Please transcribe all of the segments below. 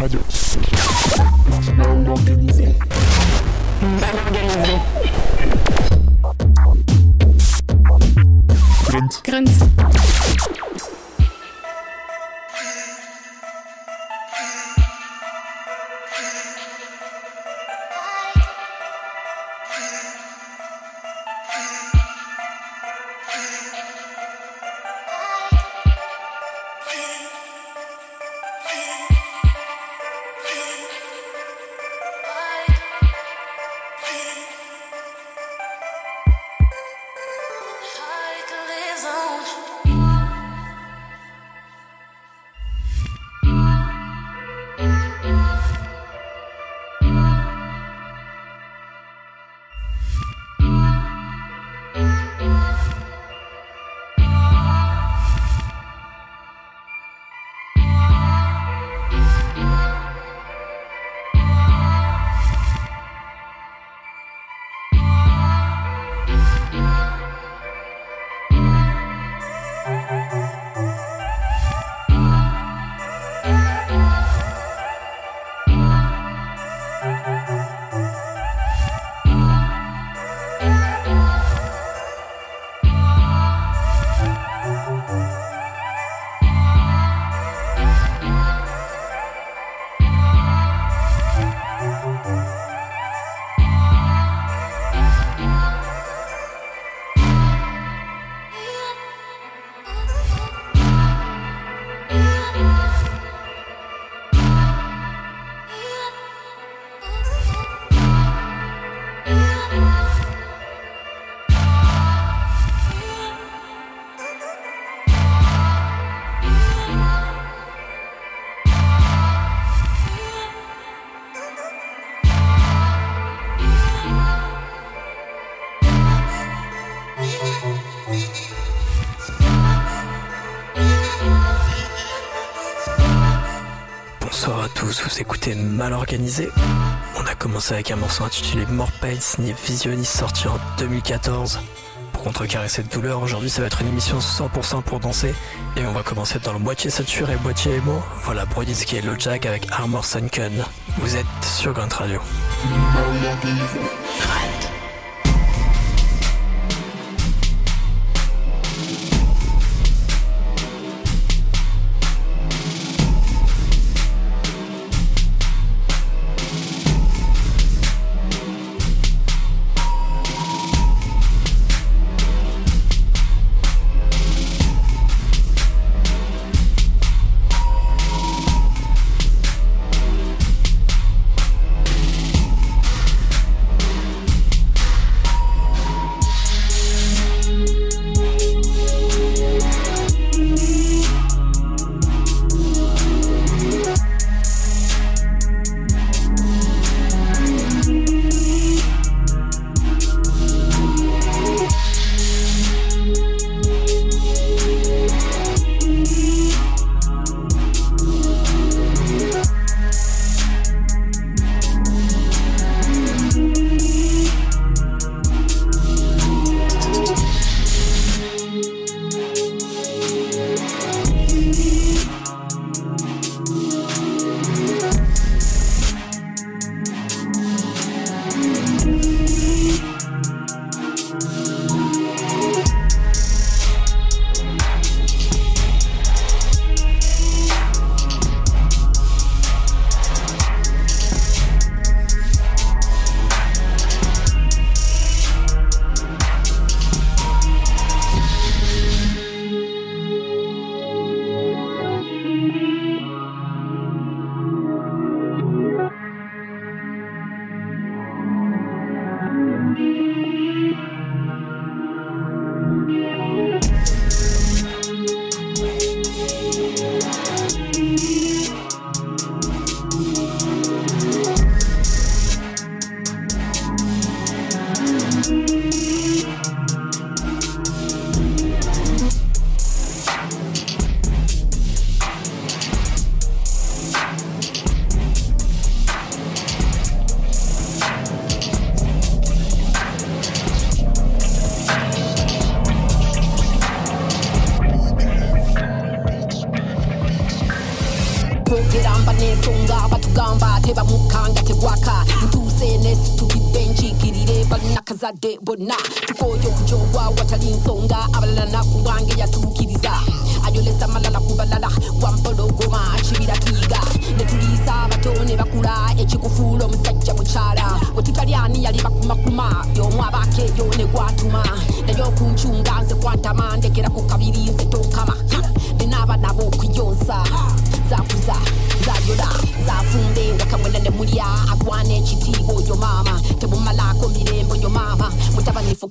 уходил. Mal Organisé. On a commencé avec un morceau intitulé Morpale signé Visionist sorti en 2014. Pour contrecarrer cette douleur, aujourd'hui ça va être une émission 100% pour danser. Et on va commencer dans le moitié saturé, moitié émo. Voilà Brodinski et Jack avec Armor Sunken. Vous êtes sur Grunt Radio.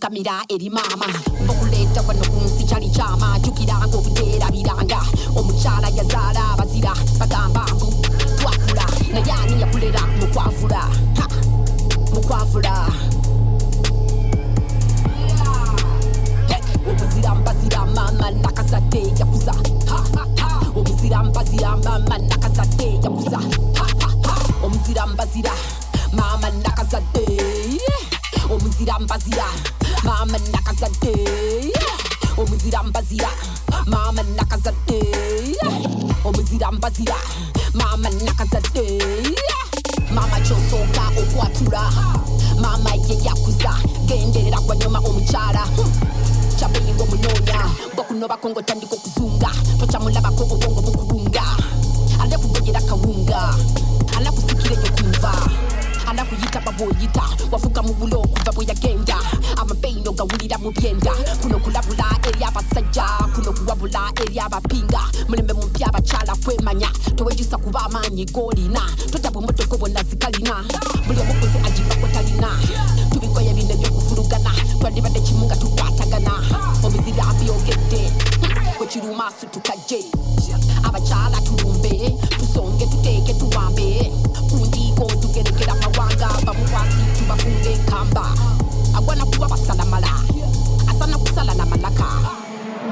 Mutabanifukamira eri maama mbakuleeta wano ku nsi kyali kyama. Jukiranga obuteerabiranga omukyala yazaala abazira. Bagamba mbu twakula naye ani yakulera mukwavula mukwavula omuzira mbazira mama nakazadde yakuza. Omuzira mbazira mama nakazadde yakuza. Omuzira mbazira mama nakazadde omuzira mbazira Mama nakazade Omuzirambazira Mama nakazade Omuzirambazira Mama nakazade Mama chosoka okwatula Mama ye yakuza. Genderera kwanyuma omukyala. Kyabulinga omunoonya bwakunobako ng'otandika okuzunga. Tokyamulabako obwongo bukulunga anakugonyera kawunga. Anakusikire yokunva anakuyita babwoyita wavuga wafuka mubulo okuva boya genda byenda kuno kulabula eri abasajja kuno kuwabula eri abapinga mulembe mupya abakyala kwemanya. Towejisa kuba amaanyi golina. Totabwa emmotoka bonna zikalina. Buli omukozi agivako talina tubikoye bino ebyokuvulugana twandibadde kimu nga tukwatagana. Omuzira byogedde wekiruma situkajje abakyala tulumbe tusonge tuteeke tuwambe. Kundiiko tugerekera mawanga. Bamukwasi tubafunge enkamba agwana kuba basalamala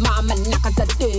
Mama knock on the door.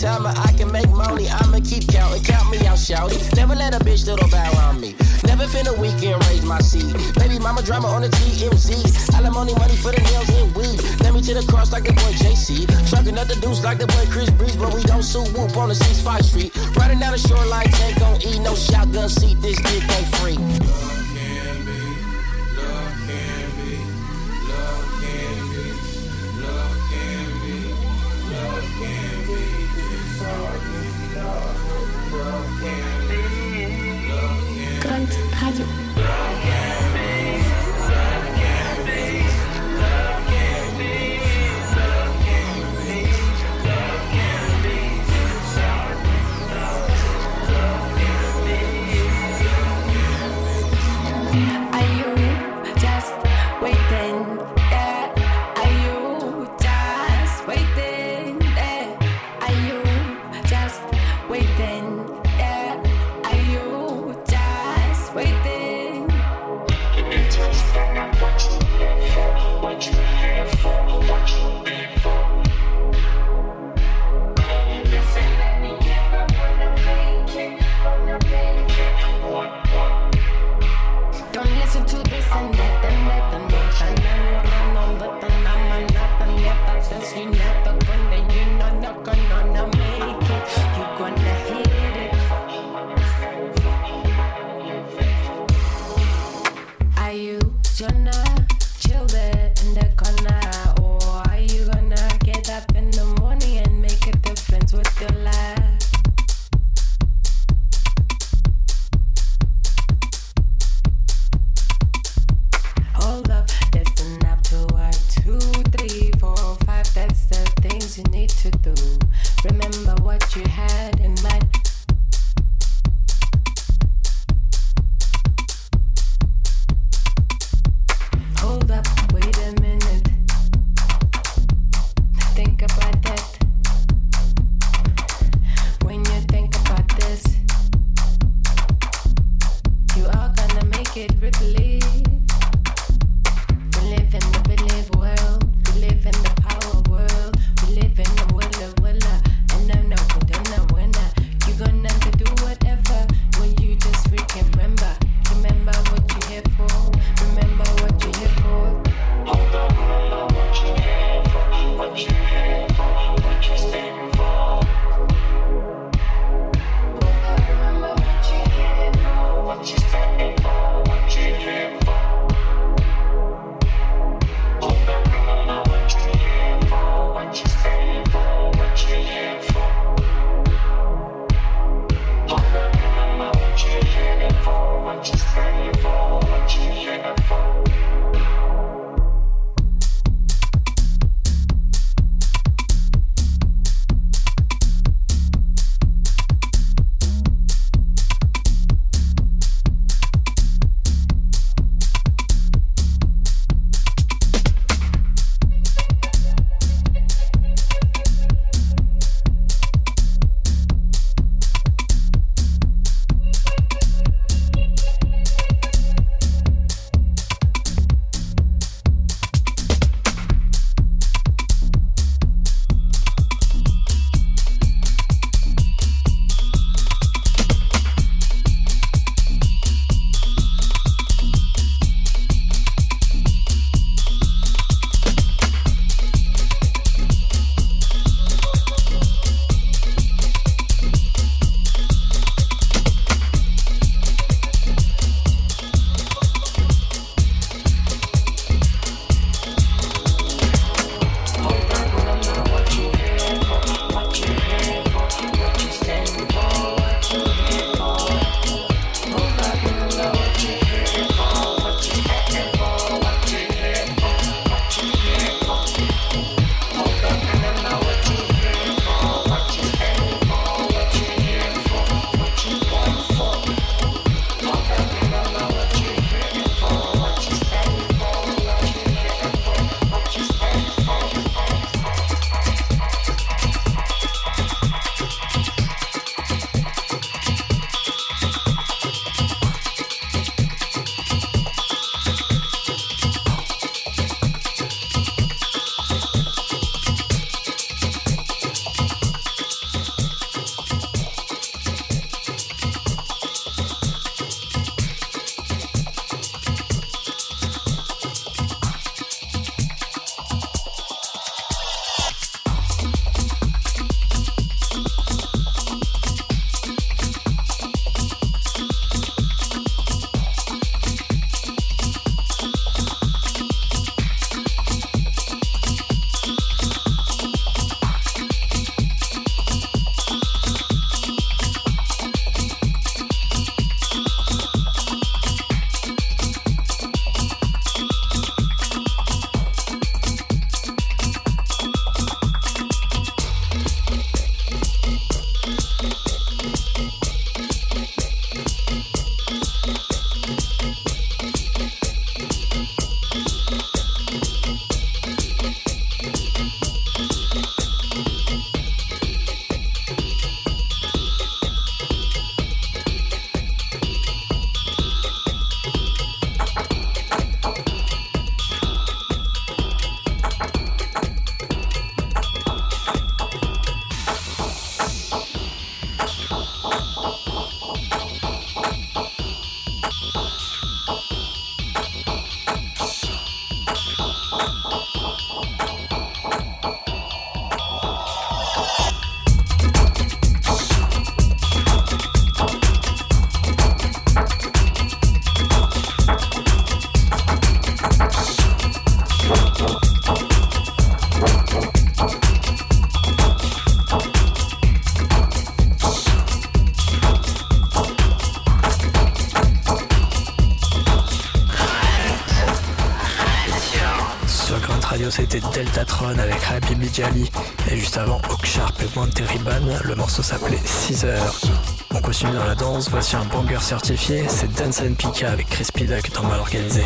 Me. I can make time, I can make money. I'ma keep counting, count me out, shouty. Never let a bitch little bow on me. Never finna weekend raise my seed. Baby mama drama on the TMZ. Alimony money for the nails and weed. Let me to the cross like the boy JC. Trucking up the deuce like the boy Chris Breeze, but we don't sue whoop on the 65th Street. Riding down the shoreline, tank on E, no shotgun seat. This dick ain't free. C'était Deltatron avec Habibi Jali et juste avant Oak Sharp et Monteriban, le morceau s'appelait 6 heures. On continue dans la danse, voici un banger certifié, c'est Dance and Pika avec Crispy Duck dans Mal Organisé.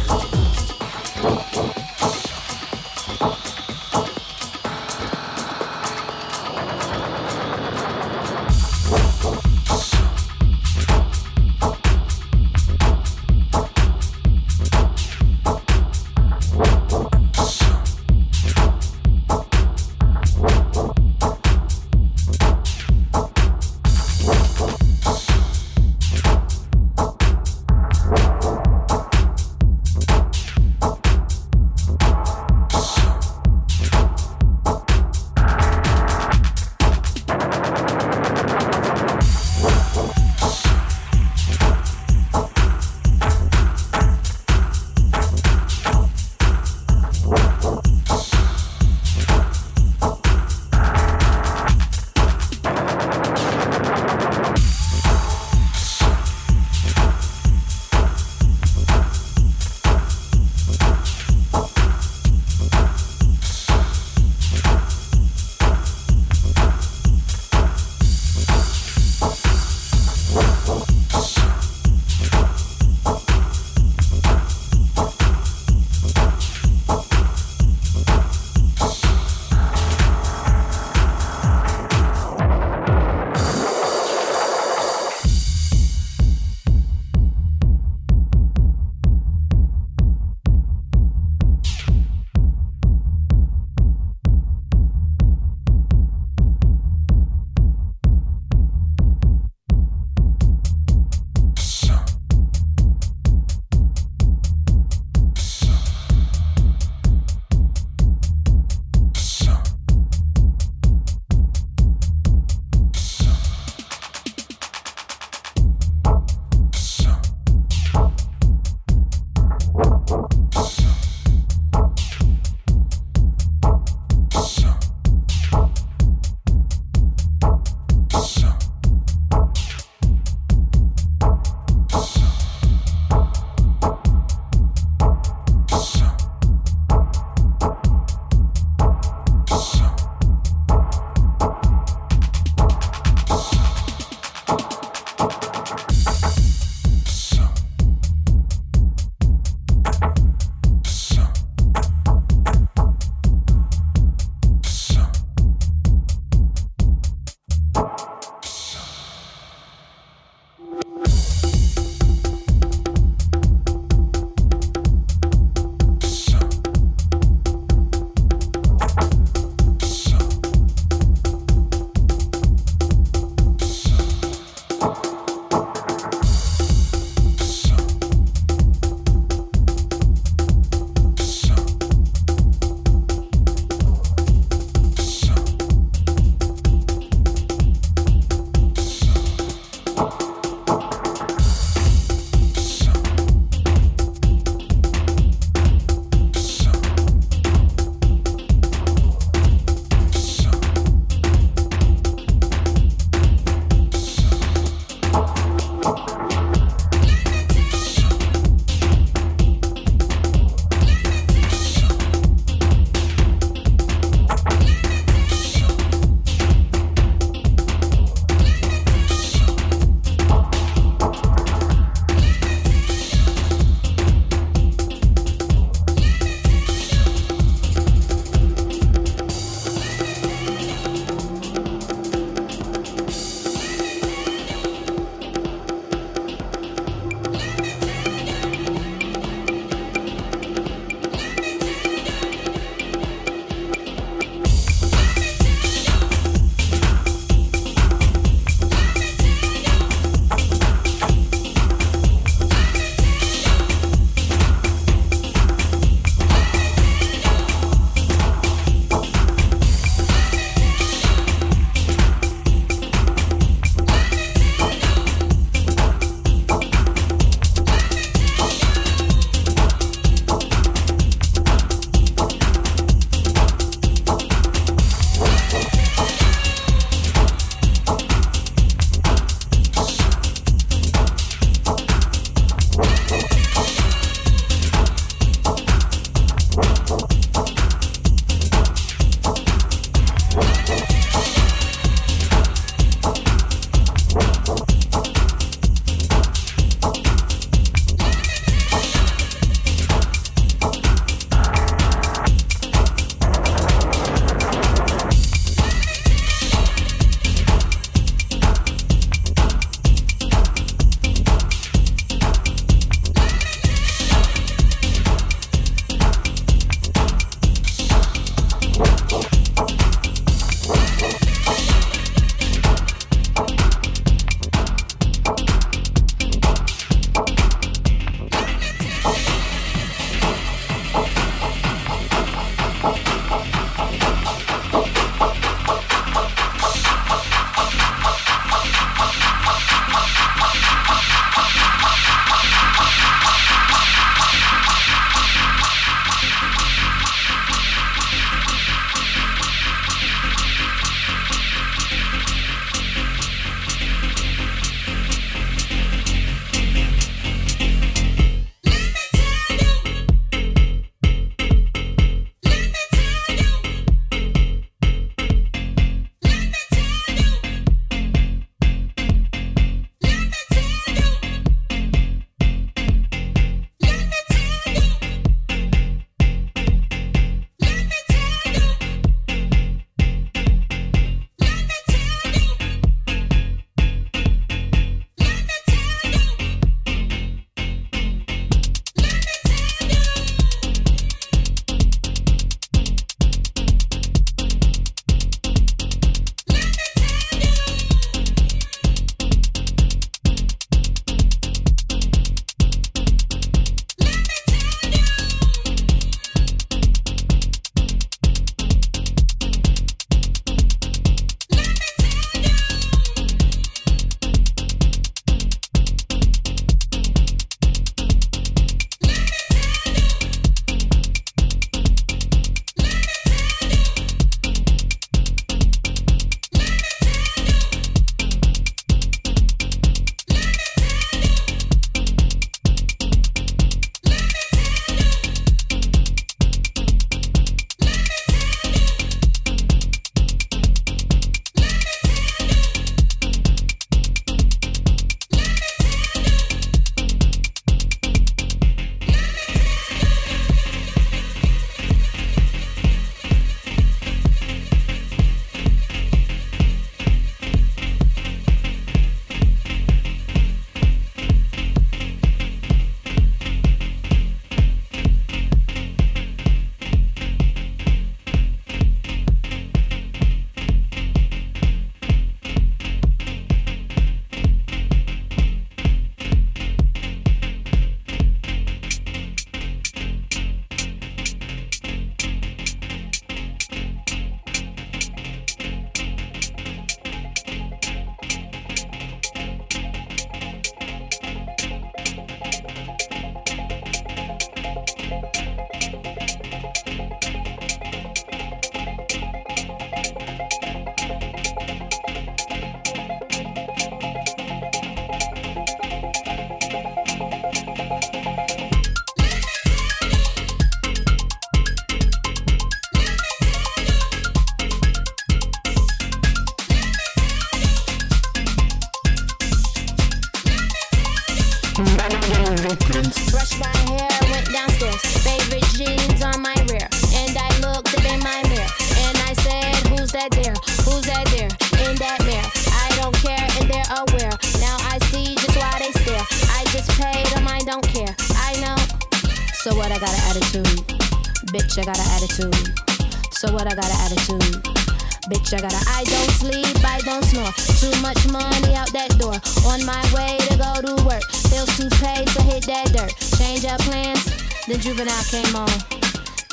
Juvenile came on.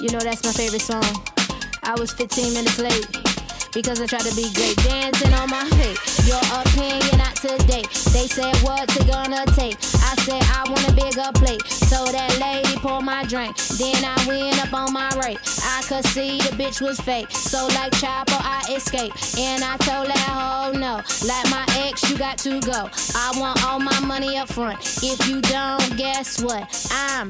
You know that's my favorite song. I was 15 minutes late because I tried to be great. Dancing on my feet. Your opinion not today. They said what's it gonna take? I said I want a bigger plate. So that lady poured my drink. Then I went up on my rate. I could see the bitch was fake. So like Chopper, I escaped. And I told that hoe no. Like my ex, you got to go. I want all my money up front. If you don't, guess what? I'm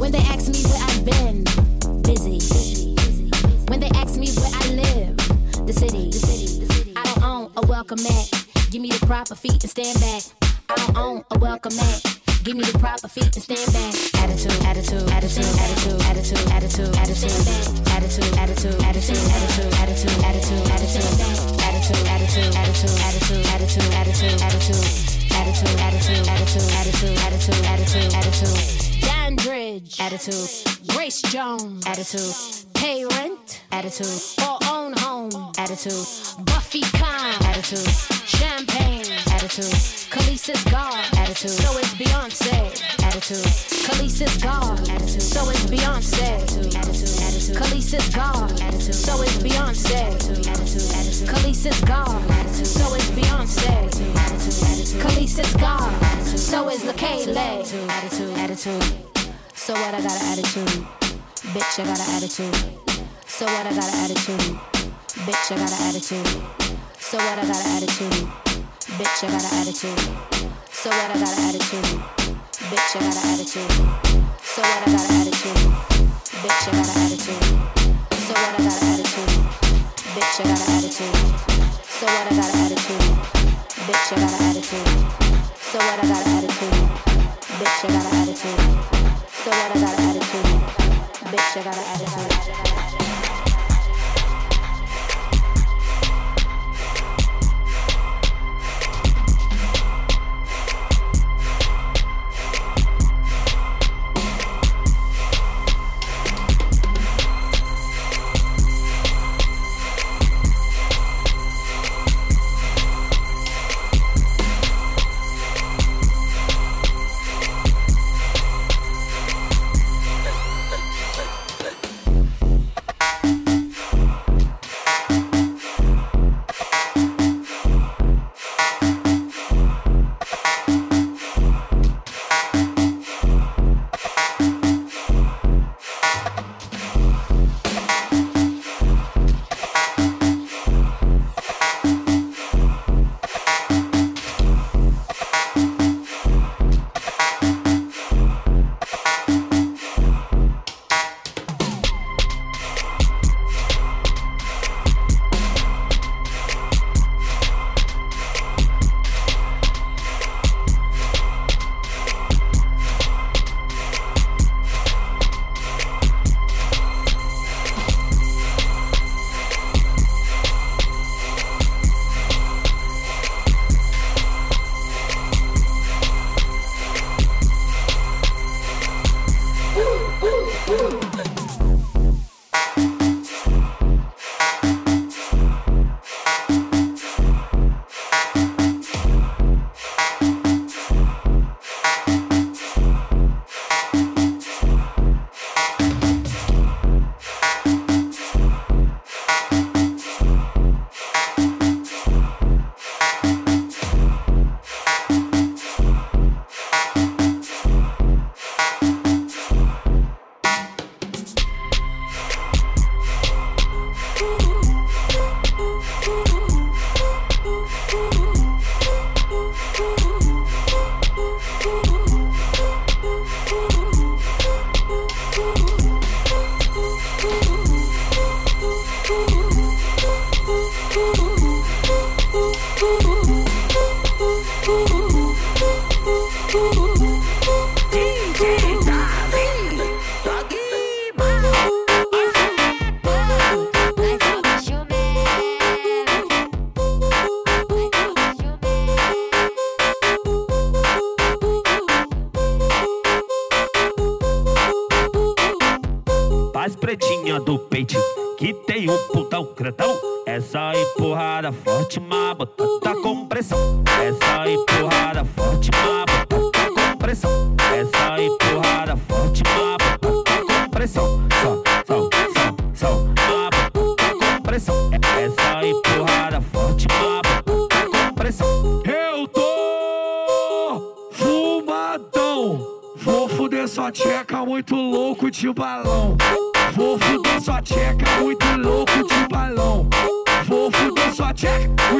When they ask me where I've been, busy. When they ask me where I live, the city. I don't own a welcome mat. Give me the proper feet and stand back. I don't own a welcome mat. Give me the proper feet and stand back. Attitude, attitude, attitude, attitude, attitude, attitude, attitude, attitude, attitude, attitude, attitude, attitude, attitude, attitude, attitude, attitude, attitude, attitude, attitude, attitude, attitude, attitude, attitude, attitude, attitude, attitude, attitude, attitude. Dandridge, attitude. Grace Jones, attitude. Pay rent, attitude. Or home, attitude. Buffy Khan, attitude. Champagne, attitude. Khaleesi's God, attitude. So is Beyonce, attitude. Khaleesi's God, attitude. So is Beyonce, attitude. Attitude. Khaleesi's God, attitude. So is Beyonce, attitude. Attitude. Khaleesi's God, attitude. So is Beyonce, attitude. Khaleesi's God, Attitude. so is LaKaylee, attitude. Attitude. So what? I got an attitude. Bitch, I got an attitude. So what? I got an attitude. Bitch, I got an attitude. So what? I got an attitude. Bitch, I got an attitude. So what? I got an attitude. Bitch, I got an attitude. So what? I got an attitude. Bitch, I got an attitude. So what? I got an attitude. Bitch, I got an attitude. So what? I got an attitude. Bitch, I got an attitude. So what? I got an attitude. Bitch, I got an attitude. So what? I got an attitude. Bitch, I got an attitude.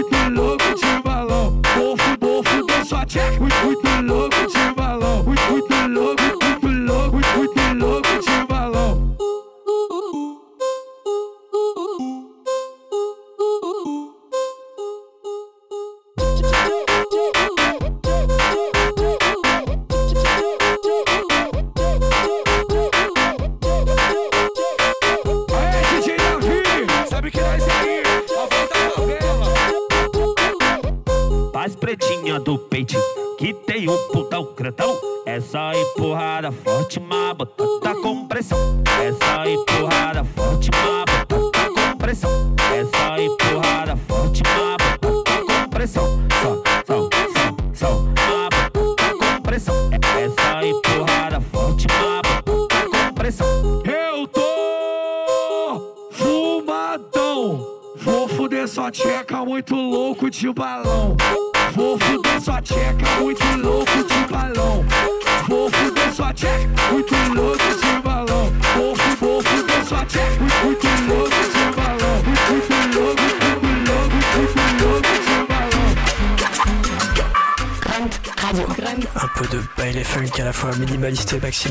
with Lord.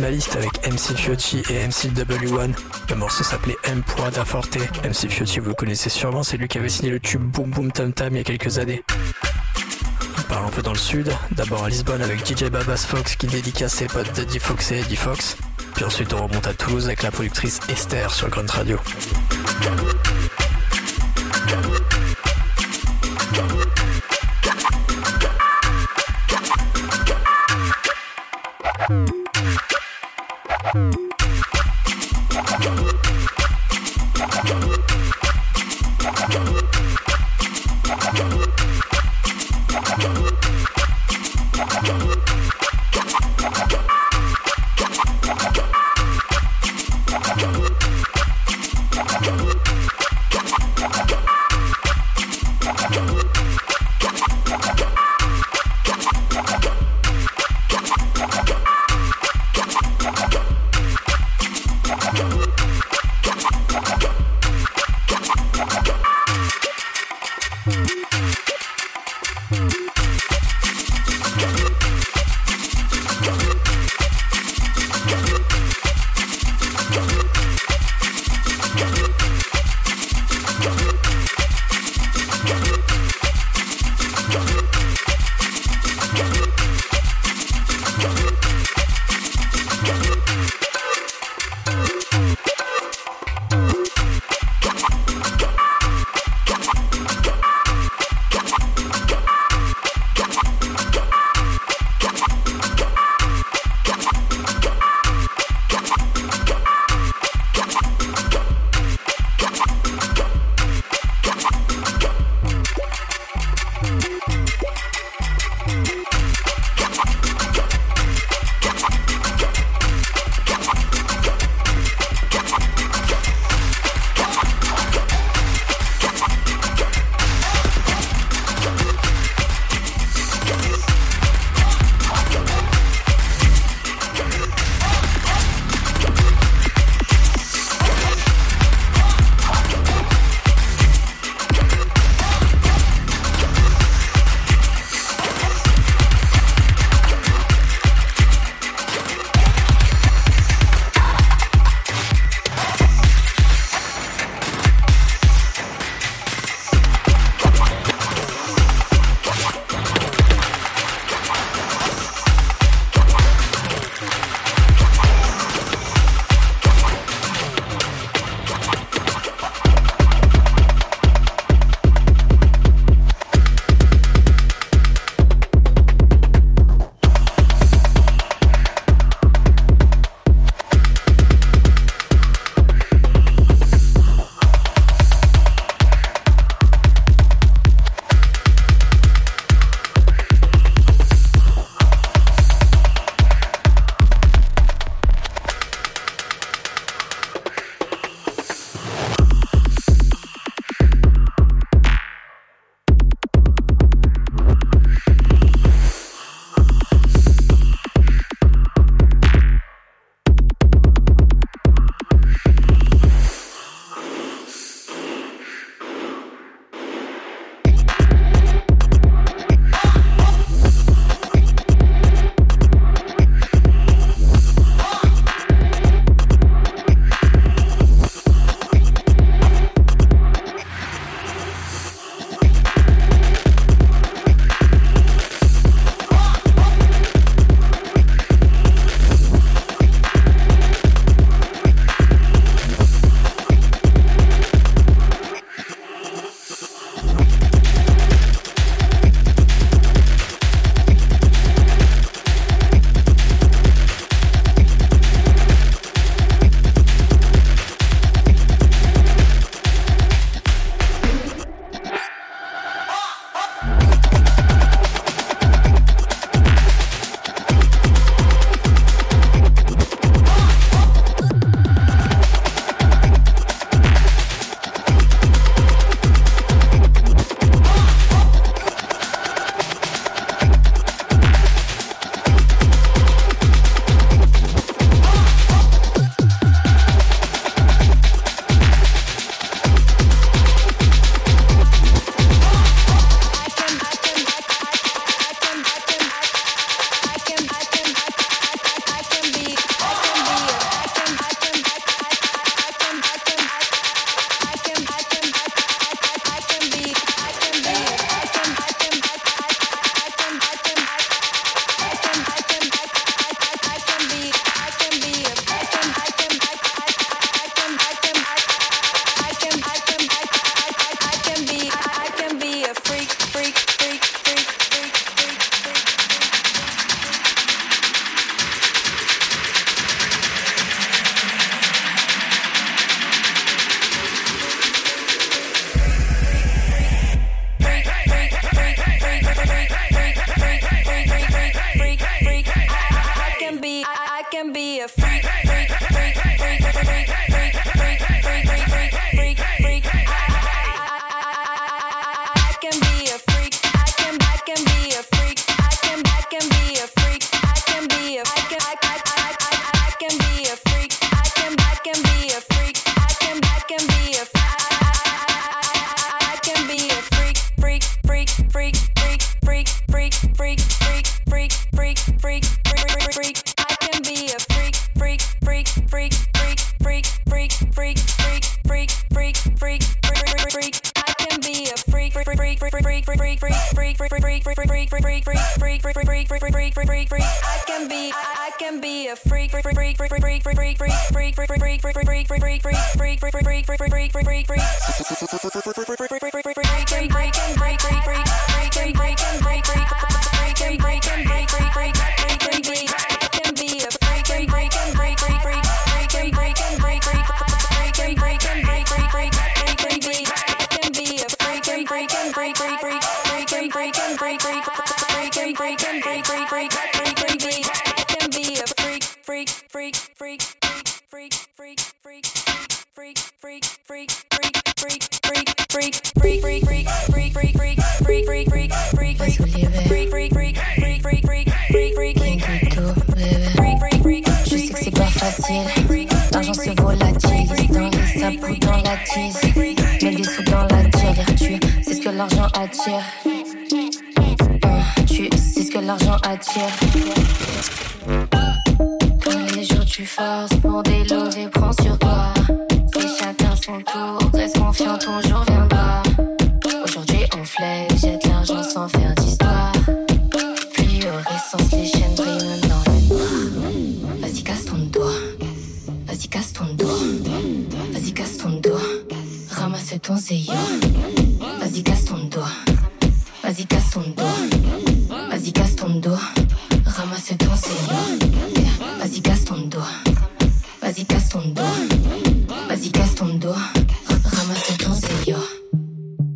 avec MC Fiotti et MC W1. Le morceau s'appelait M. Daforte. MC Fiotti, vous le connaissez sûrement, c'est lui qui avait signé le tube Boom Boom Tam Tam il y a quelques années. On parle un peu dans le sud, d'abord à Lisbonne avec DJ Babas Fox qui dédicace ses potes Daddy Fox et Eddie Fox. Puis ensuite on remonte à Toulouse avec la productrice Esther sur Grunt Radio. Jump.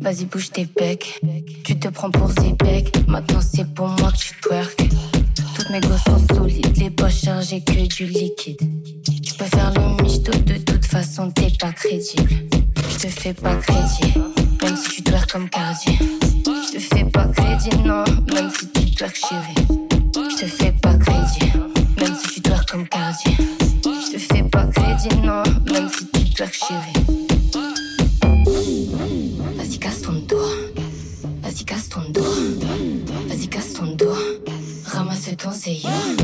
Vas-y, bouge tes pecs. Tu te prends pour ces pecs. Maintenant, c'est pour moi que tu twerk. Toutes mes gosses sont solides. Les poches chargées que du liquide. Tu peux faire le misto. De toute façon, t'es pas crédible. Je te fais pas crédit. Même si tu twerk comme Cardi. Je te fais pas crédit, non. Même si tu twerk chérie. Je te fais pas crédit. Même si tu twerk comme Cardi. Je te fais pas crédit, non. Même si tu twerk chérie. See you.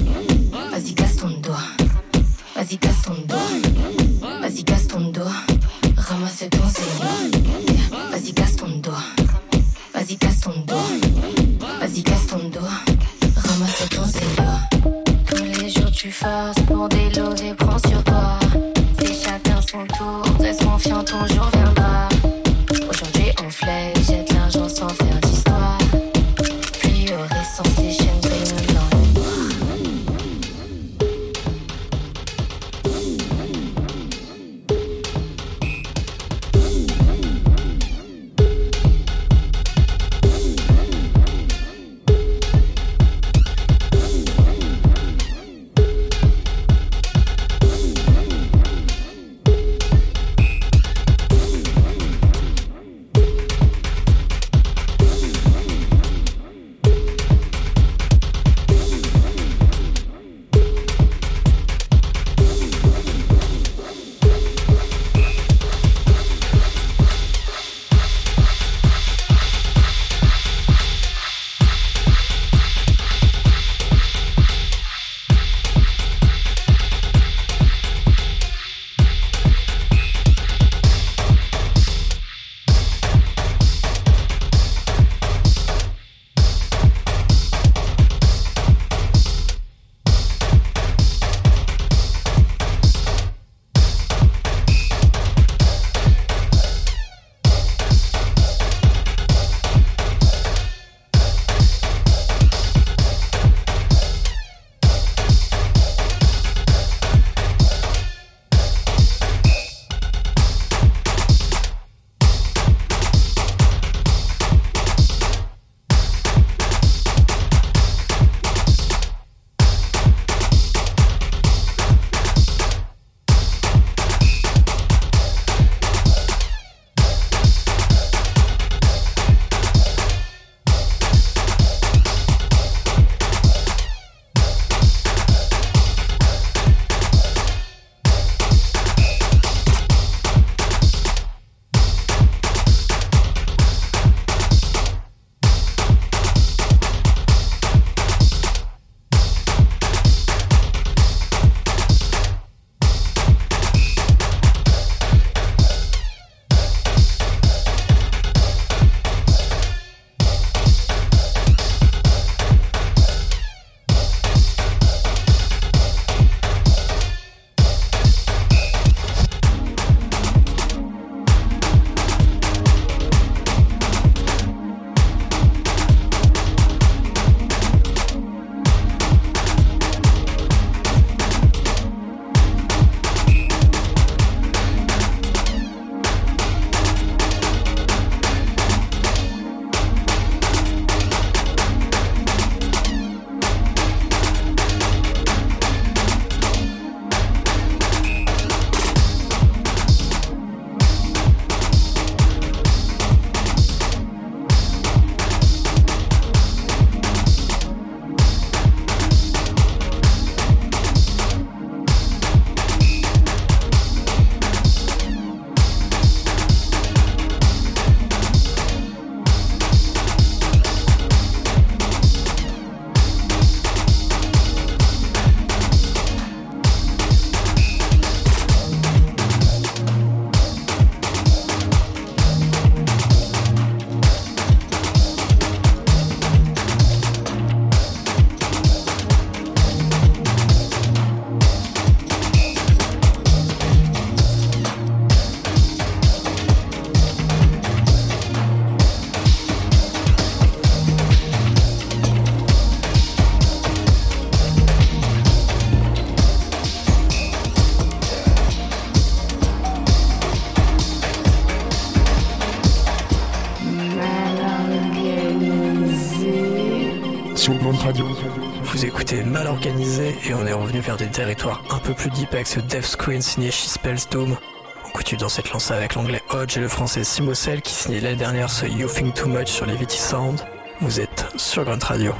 Organisé et on est revenu vers des territoires un peu plus deep avec ce Death Screen signé She Spells Doom. On continue dans cette lancée avec l'anglais Hodge et le français Simocel qui signait l'année dernière ce You Think Too Much sur les VT Sound. Vous êtes sur Grunt Radio.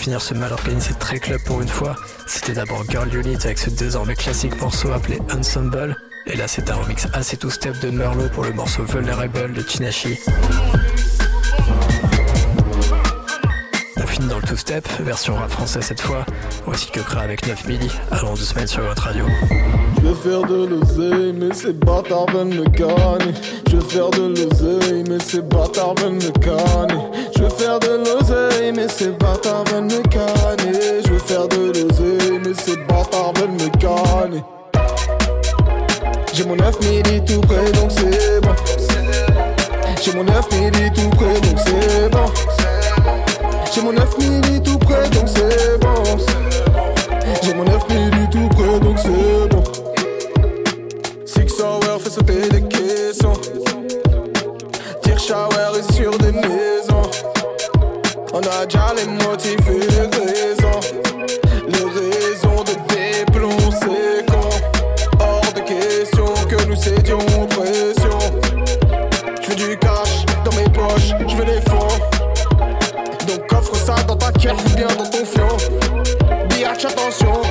Finir ce mal organisé très club pour une fois. C'était d'abord Girl Unit avec ce désormais classique morceau appelé Ensemble. Et là c'est un remix assez two-step de Merlot pour le morceau Vulnerable de Tinashi. On finit dans le two-step, version rap français cette fois. Voici que Kra avec 9 milli. Allons deux semaines sur votre radio. Je veux faire de l'oseille, mais ces bâtards veulent me canner. Je veux faire de l'oseille, mais ces bâtards veulent me canner. Je veux faire de l'oseille, mais ces bâtards veulent me canner. Je veux faire de l'oseille, mais ces bâtards veulent me canner. J'ai mon 9 milli tout près, donc c'est bon. J'ai mon 9 milli tout près, donc c'est bon. J'ai mon 9 milli tout près, donc c'est bon. J'ai mon 9 milli tout près, donc c'est bon. Six Hour fait sauter des caissons. Tire shower est sur des maisons. On a déjà les motifs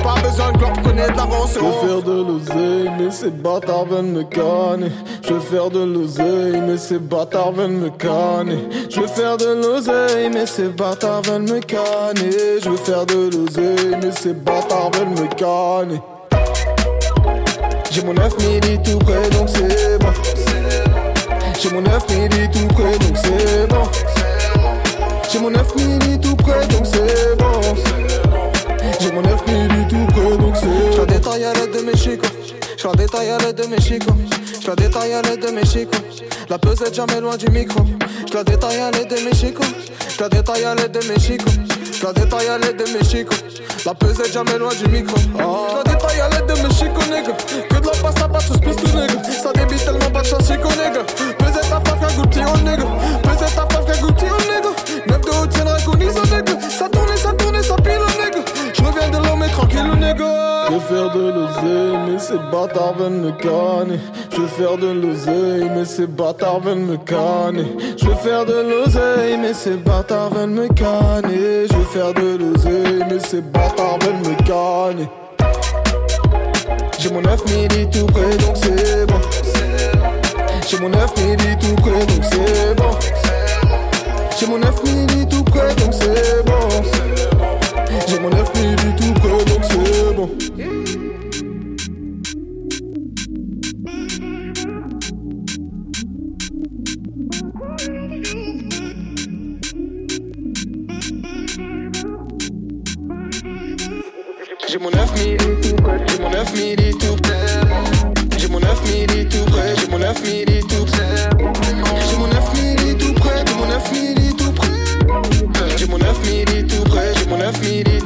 pas besoin de gloire pour connaître. Je veux faire de l'oseille, mais ces bâtards veulent me canner. Je veux faire de l'oseille, mais ces bâtards veulent me canner. Je veux faire de l'oseille, mais ces bâtards veulent me canner. Je veux faire de l'oseille, mais ces bâtards veulent me canner. J'ai mon 9 milli tout près, donc c'est bon. J'ai mon 9 milli tout près, donc c'est bon. J'ai mon 9 milli tout près, donc c'est bon. J'ai mon 9 milli tout près, donc c'est bon. Je la détaille à l'aide de mes chicots. Je la détaille à l'aide de mes chicots. Je la détaille à l'aide de mes chicots. La pesette jamais loin du micro. Je la détaille à l'aide de mes chicots. Je la détaille à l'aide de mes chicots. Je la détaille à l'aide de mes chicots. La pesette jamais loin du micro. Je la détaille à l'aide de mes chicots, nigga. Que de la pasta, pas tous pistou, nigga. Ça débite tellement pas de chance, chico, nigga. Pesette à faf, qu'un goût de nigga. Pesette à faf, qu'un goût de nigga. Neuf de haut, tiendra qu'on nigga. Ça tourne, ça tourne, ça pile, nigga. Reviens de l'homme, mais tranquille, nigga. Je veux faire de l'oseille, mais ces bâtards veulent me canner. Je veux faire de l'oseille, mais ces bâtards veulent me canner. Je veux faire de l'oseille, mais ces bâtards veulent me canner. Je veux faire de l'oseille, mais ces bâtards veulent me canner. J'ai mon 9 milli tout près, donc c'est bon. J'ai mon 9 milli tout près, donc c'est bon. J'ai mon 9 milli tout près, donc bon. J'ai mon 9 milli tout près, j'ai mon 9 milli tout près. J'ai mon 9 milli tout près, j'ai mon 9 milli tout près. J'ai mon 9 milli tout près, j'ai mon 9 milli tout près. J'ai mon 9 milli tout près, j'ai mon 9 milli